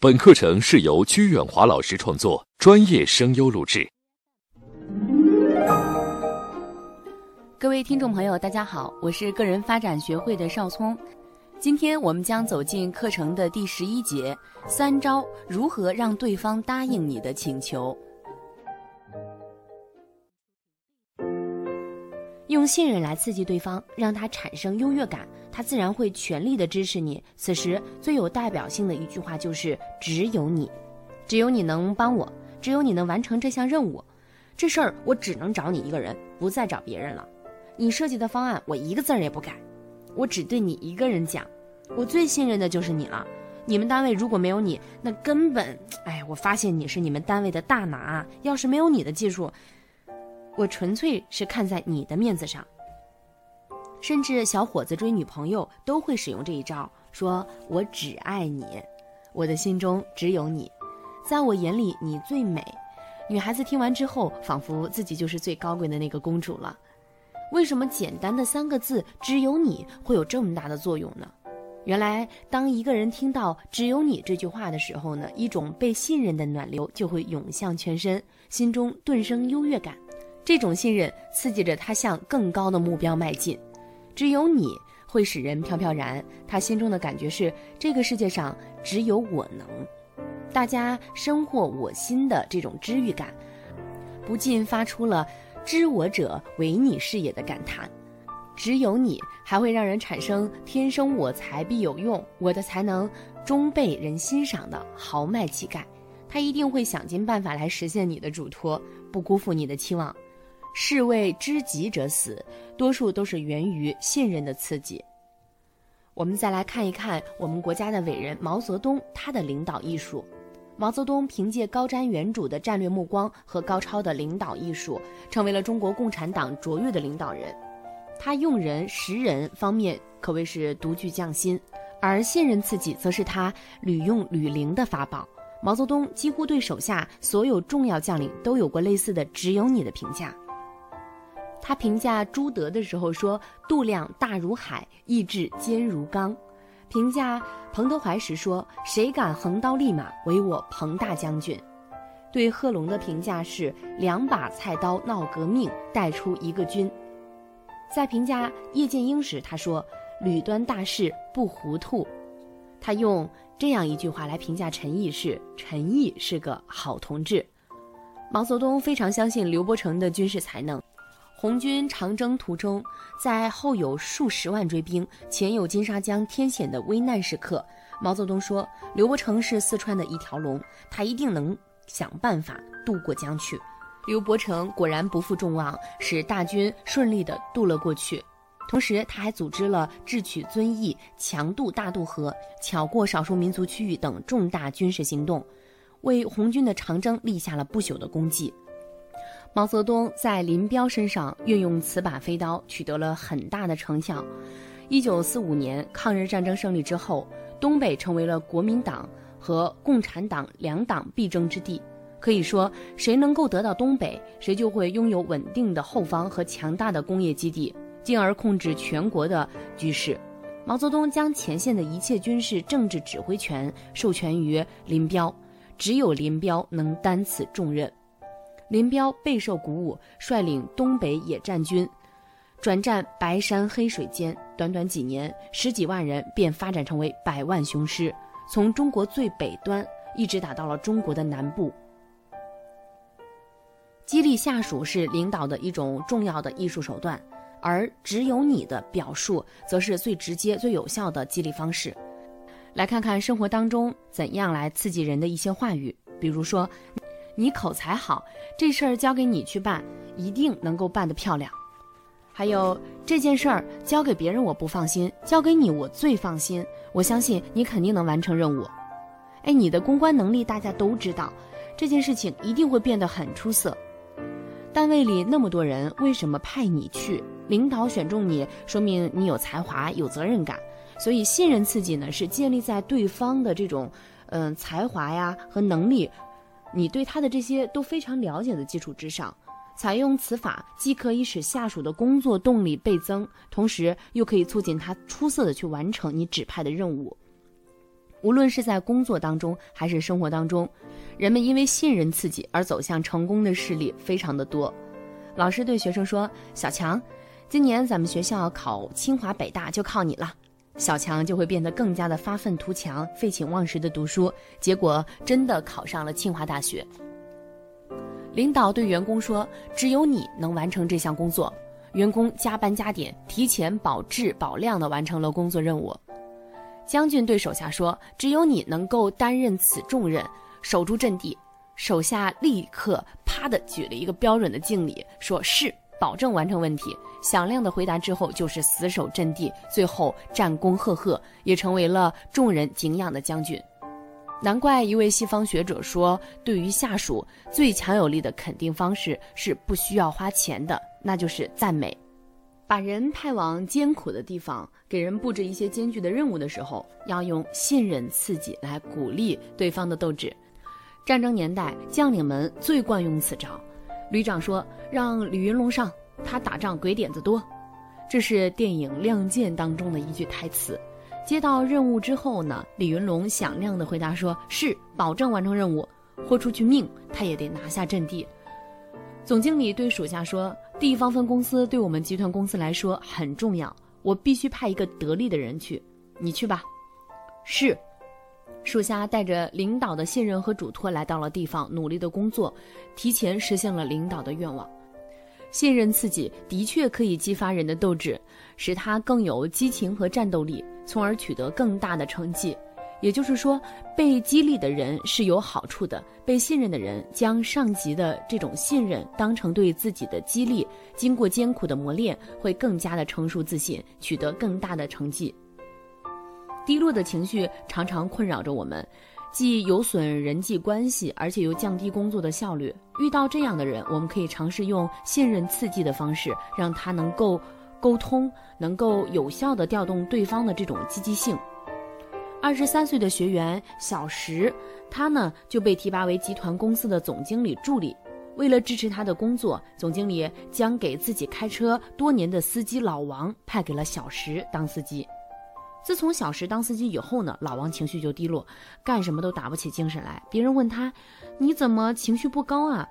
本课程是由鞠远华老师创作，专业声优录制。各位听众朋友，大家好，我是个人发展学会的邵聪。今天我们将走进课程的第十一节：三招如何让对方答应你的请求。用信任来刺激对方，让他产生优越感，他自然会全力的支持你。此时最有代表性的一句话就是“只有你，只有你能帮我，只有你能完成这项任务，这事儿我只能找你一个人，不再找别人了。你设计的方案我一个字儿也不改，我只对你一个人讲，我最信任的就是你了。你们单位如果没有你，那根本……哎，我发现你是你们单位的大拿，要是没有你的技术。”我纯粹是看在你的面子上，甚至小伙子追女朋友都会使用这一招，说我只爱你，我的心中只有你，在我眼里你最美。女孩子听完之后，仿佛自己就是最高贵的那个公主了。为什么简单的三个字“只有你”会有这么大的作用呢？原来，当一个人听到“只有你”这句话的时候呢，一种被信任的暖流就会涌向全身，心中顿生优越感。这种信任刺激着他向更高的目标迈进，只有你会使人飘飘然。他心中的感觉是这个世界上只有我能，大家深获我心的这种知遇感，不禁发出了“知我者唯你是也”的感叹。只有你还会让人产生“天生我材必有用，我的才能终被人欣赏”的豪迈气概。他一定会想尽办法来实现你的嘱托，不辜负你的期望。士为知己者死，多数都是源于信任的刺激。我们再来看一看我们国家的伟人毛泽东，他的领导艺术。毛泽东凭借高瞻远瞩的战略目光和高超的领导艺术，成为了中国共产党卓越的领导人。他用人识人方面可谓是独具匠心，而信任刺激则是他屡用屡灵的法宝。毛泽东几乎对手下所有重要将领都有过类似的“只有你”的评价。他评价朱德的时候说：“度量大如海，意志坚如钢。”评价彭德怀时说：“谁敢横刀立马，唯我彭大将军。”对贺龙的评价是：“两把菜刀闹革命，带出一个军。”在评价叶剑英时，他说：“屡端大事不糊涂。”他用这样一句话来评价陈毅是：“陈毅是个好同志。”毛泽东非常相信刘伯承的军事才能。红军长征途中，在后有数十万追兵，前有金沙江天险的危难时刻，毛泽东说：“刘伯承是四川的一条龙，他一定能想办法渡过江去。”刘伯承果然不负众望，使大军顺利地渡了过去。同时，他还组织了智取遵义、强渡大渡河、巧过少数民族区域等重大军事行动，为红军的长征立下了不朽的功绩。毛泽东在林彪身上运用此把飞刀，取得了很大的成效。一九四五年抗日战争胜利之后，东北成为了国民党和共产党两党必争之地。可以说，谁能够得到东北，谁就会拥有稳定的后方和强大的工业基地，进而控制全国的局势。毛泽东将前线的一切军事政治指挥权授权于林彪，只有林彪能担此重任。林彪备受鼓舞，率领东北野战军，转战白山黑水间。短短几年，十几万人便发展成为百万雄师，从中国最北端一直打到了中国的南部。激励下属是领导的一种重要的艺术手段，而只有你的表述，则是最直接、最有效的激励方式。来看看生活当中怎样来刺激人的一些话语，比如说。你口才好，这事儿交给你去办，一定能够办得漂亮。还有这件事儿交给别人我不放心，交给你我最放心。我相信你肯定能完成任务。哎，你的公关能力大家都知道，这件事情一定会变得很出色。单位里那么多人，为什么派你去？领导选中你，说明你有才华、有责任感。所以信任自己呢，是建立在对方的这种嗯才华呀和能力。你对他的这些都非常了解的基础之上，采用此法，既可以使下属的工作动力倍增，同时又可以促进他出色的去完成你指派的任务。无论是在工作当中还是生活当中，人们因为信任刺激而走向成功的事例非常的多。老师对学生说：“小强，今年咱们学校考清华北大就靠你了。”小强就会变得更加的发愤图强，废寝忘食的读书，结果真的考上了清华大学。领导对员工说：“只有你能完成这项工作。”员工加班加点，提前保质保量的完成了工作任务。将军对手下说：“只有你能够担任此重任，守住阵地。”手下立刻啪的举了一个标准的敬礼，说是保证完成问题。响亮的回答之后，就是死守阵地，最后战功赫赫，也成为了众人敬仰的将军。难怪一位西方学者说，对于下属最强有力的肯定方式是不需要花钱的，那就是赞美。把人派往艰苦的地方，给人布置一些艰巨的任务的时候，要用信任刺激来鼓励对方的斗志。战争年代，将领们最惯用此招。旅长说：“让李云龙上。”他打仗鬼点子多，这是电影《亮剑》当中的一句台词。接到任务之后呢，李云龙响亮的回答说：“是，保证完成任务，豁出去命，他也得拿下阵地。”总经理对属下说：“地方分公司对我们集团公司来说很重要，我必须派一个得力的人去，你去吧。”是，属下带着领导的信任和嘱托来到了地方，努力的工作，提前实现了领导的愿望。信任刺激的确可以激发人的斗志，使他更有激情和战斗力，从而取得更大的成绩。也就是说，被激励的人是有好处的，被信任的人将上级的这种信任当成对自己的激励，经过艰苦的磨练，会更加的成熟自信，取得更大的成绩。低落的情绪常常困扰着我们。既有损人际关系，而且又降低工作的效率。遇到这样的人，我们可以尝试用信任刺激的方式，让他能够沟通，能够有效的调动对方的这种积极性。二十三岁的学员小石，他呢就被提拔为集团公司的总经理助理。为了支持他的工作，总经理将给自己开车多年的司机老王派给了小石当司机。自从小石当司机以后呢，老王情绪就低落，干什么都打不起精神来。别人问他：“你怎么情绪不高啊？”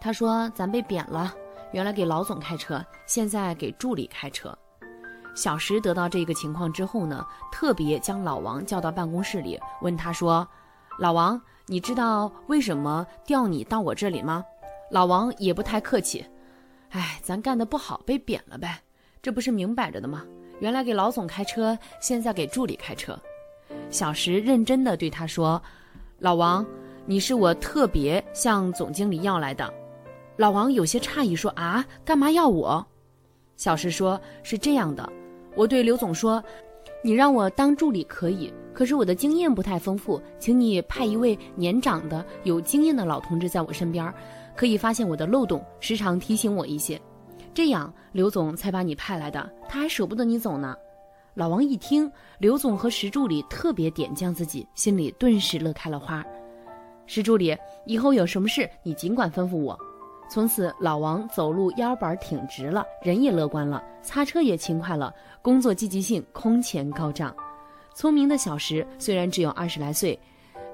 他说：“咱被贬了，原来给老总开车，现在给助理开车。”小石得到这个情况之后呢，特别将老王叫到办公室里，问他说：“老王，你知道为什么调你到我这里吗？”老王也不太客气：“哎，咱干的不好，被贬了呗，这不是明摆着的吗？”原来给老总开车，现在给助理开车。小石认真的对他说：“老王，你是我特别向总经理要来的。”老王有些诧异说：“啊，干嘛要我？”小石说：“是这样的，我对刘总说，你让我当助理可以，可是我的经验不太丰富，请你派一位年长的、有经验的老同志在我身边，可以发现我的漏洞，时常提醒我一些。”这样，刘总才把你派来的，他还舍不得你走呢。老王一听，刘总和石助理特别点将自己，心里顿时乐开了花。石助理，以后有什么事你尽管吩咐我。从此，老王走路腰板挺直了，人也乐观了，擦车也勤快了，工作积极性空前高涨。聪明的小石虽然只有二十来岁，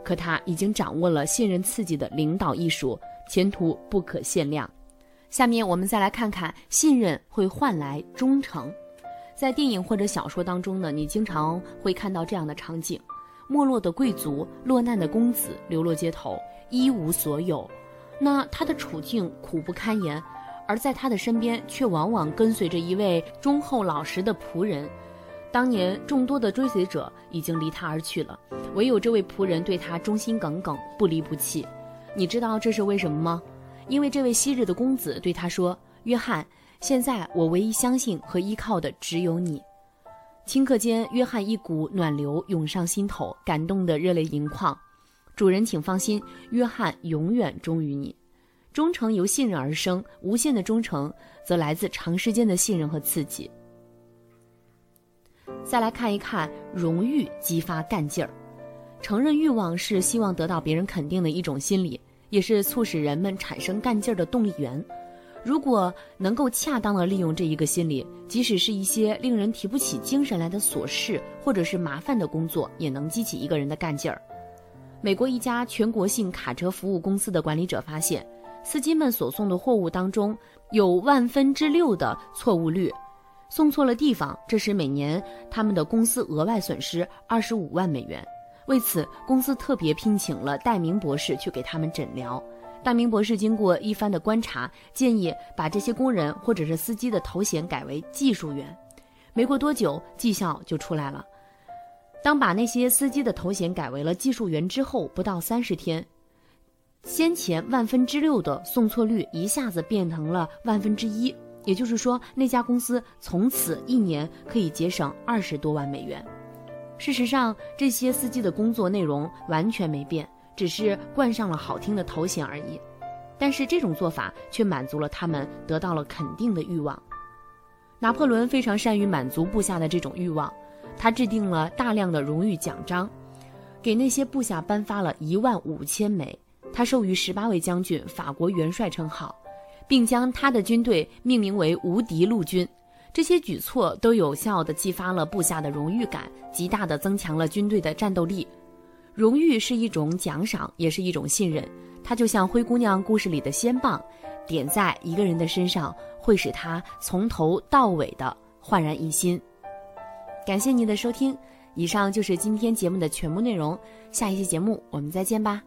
可他已经掌握了信任刺激的领导艺术，前途不可限量。下面我们再来看看信任会换来忠诚。在电影或者小说当中呢，你经常会看到这样的场景：没落的贵族、落难的公子流落街头，一无所有。那他的处境苦不堪言，而在他的身边却往往跟随着一位忠厚老实的仆人。当年众多的追随者已经离他而去了，唯有这位仆人对他忠心耿耿、不离不弃。你知道这是为什么吗？因为这位昔日的公子对他说：“约翰，现在我唯一相信和依靠的只有你。”顷刻间，约翰一股暖流涌上心头，感动得热泪盈眶。主人，请放心，约翰永远忠于你。忠诚由信任而生，无限的忠诚则来自长时间的信任和刺激。再来看一看，荣誉激发干劲儿。承认欲望是希望得到别人肯定的一种心理。也是促使人们产生干劲儿的动力源。如果能够恰当的利用这一个心理，即使是一些令人提不起精神来的琐事，或者是麻烦的工作，也能激起一个人的干劲儿。美国一家全国性卡车服务公司的管理者发现，司机们所送的货物当中有万分之六的错误率，送错了地方，这使每年他们的公司额外损失二十五万美元。为此，公司特别聘请了戴明博士去给他们诊疗。大明博士经过一番的观察，建议把这些工人或者是司机的头衔改为技术员。没过多久，绩效就出来了。当把那些司机的头衔改为了技术员之后，不到三十天，先前万分之六的送错率一下子变成了万分之一。也就是说，那家公司从此一年可以节省二十多万美元。事实上，这些司机的工作内容完全没变。只是冠上了好听的头衔而已，但是这种做法却满足了他们得到了肯定的欲望。拿破仑非常善于满足部下的这种欲望，他制定了大量的荣誉奖章，给那些部下颁发了一万五千枚。他授予十八位将军法国元帅称号，并将他的军队命名为“无敌陆军”。这些举措都有效地激发了部下的荣誉感，极大地增强了军队的战斗力。荣誉是一种奖赏，也是一种信任。它就像灰姑娘故事里的仙棒，点在一个人的身上，会使他从头到尾的焕然一新。感谢您的收听，以上就是今天节目的全部内容。下一期节目我们再见吧。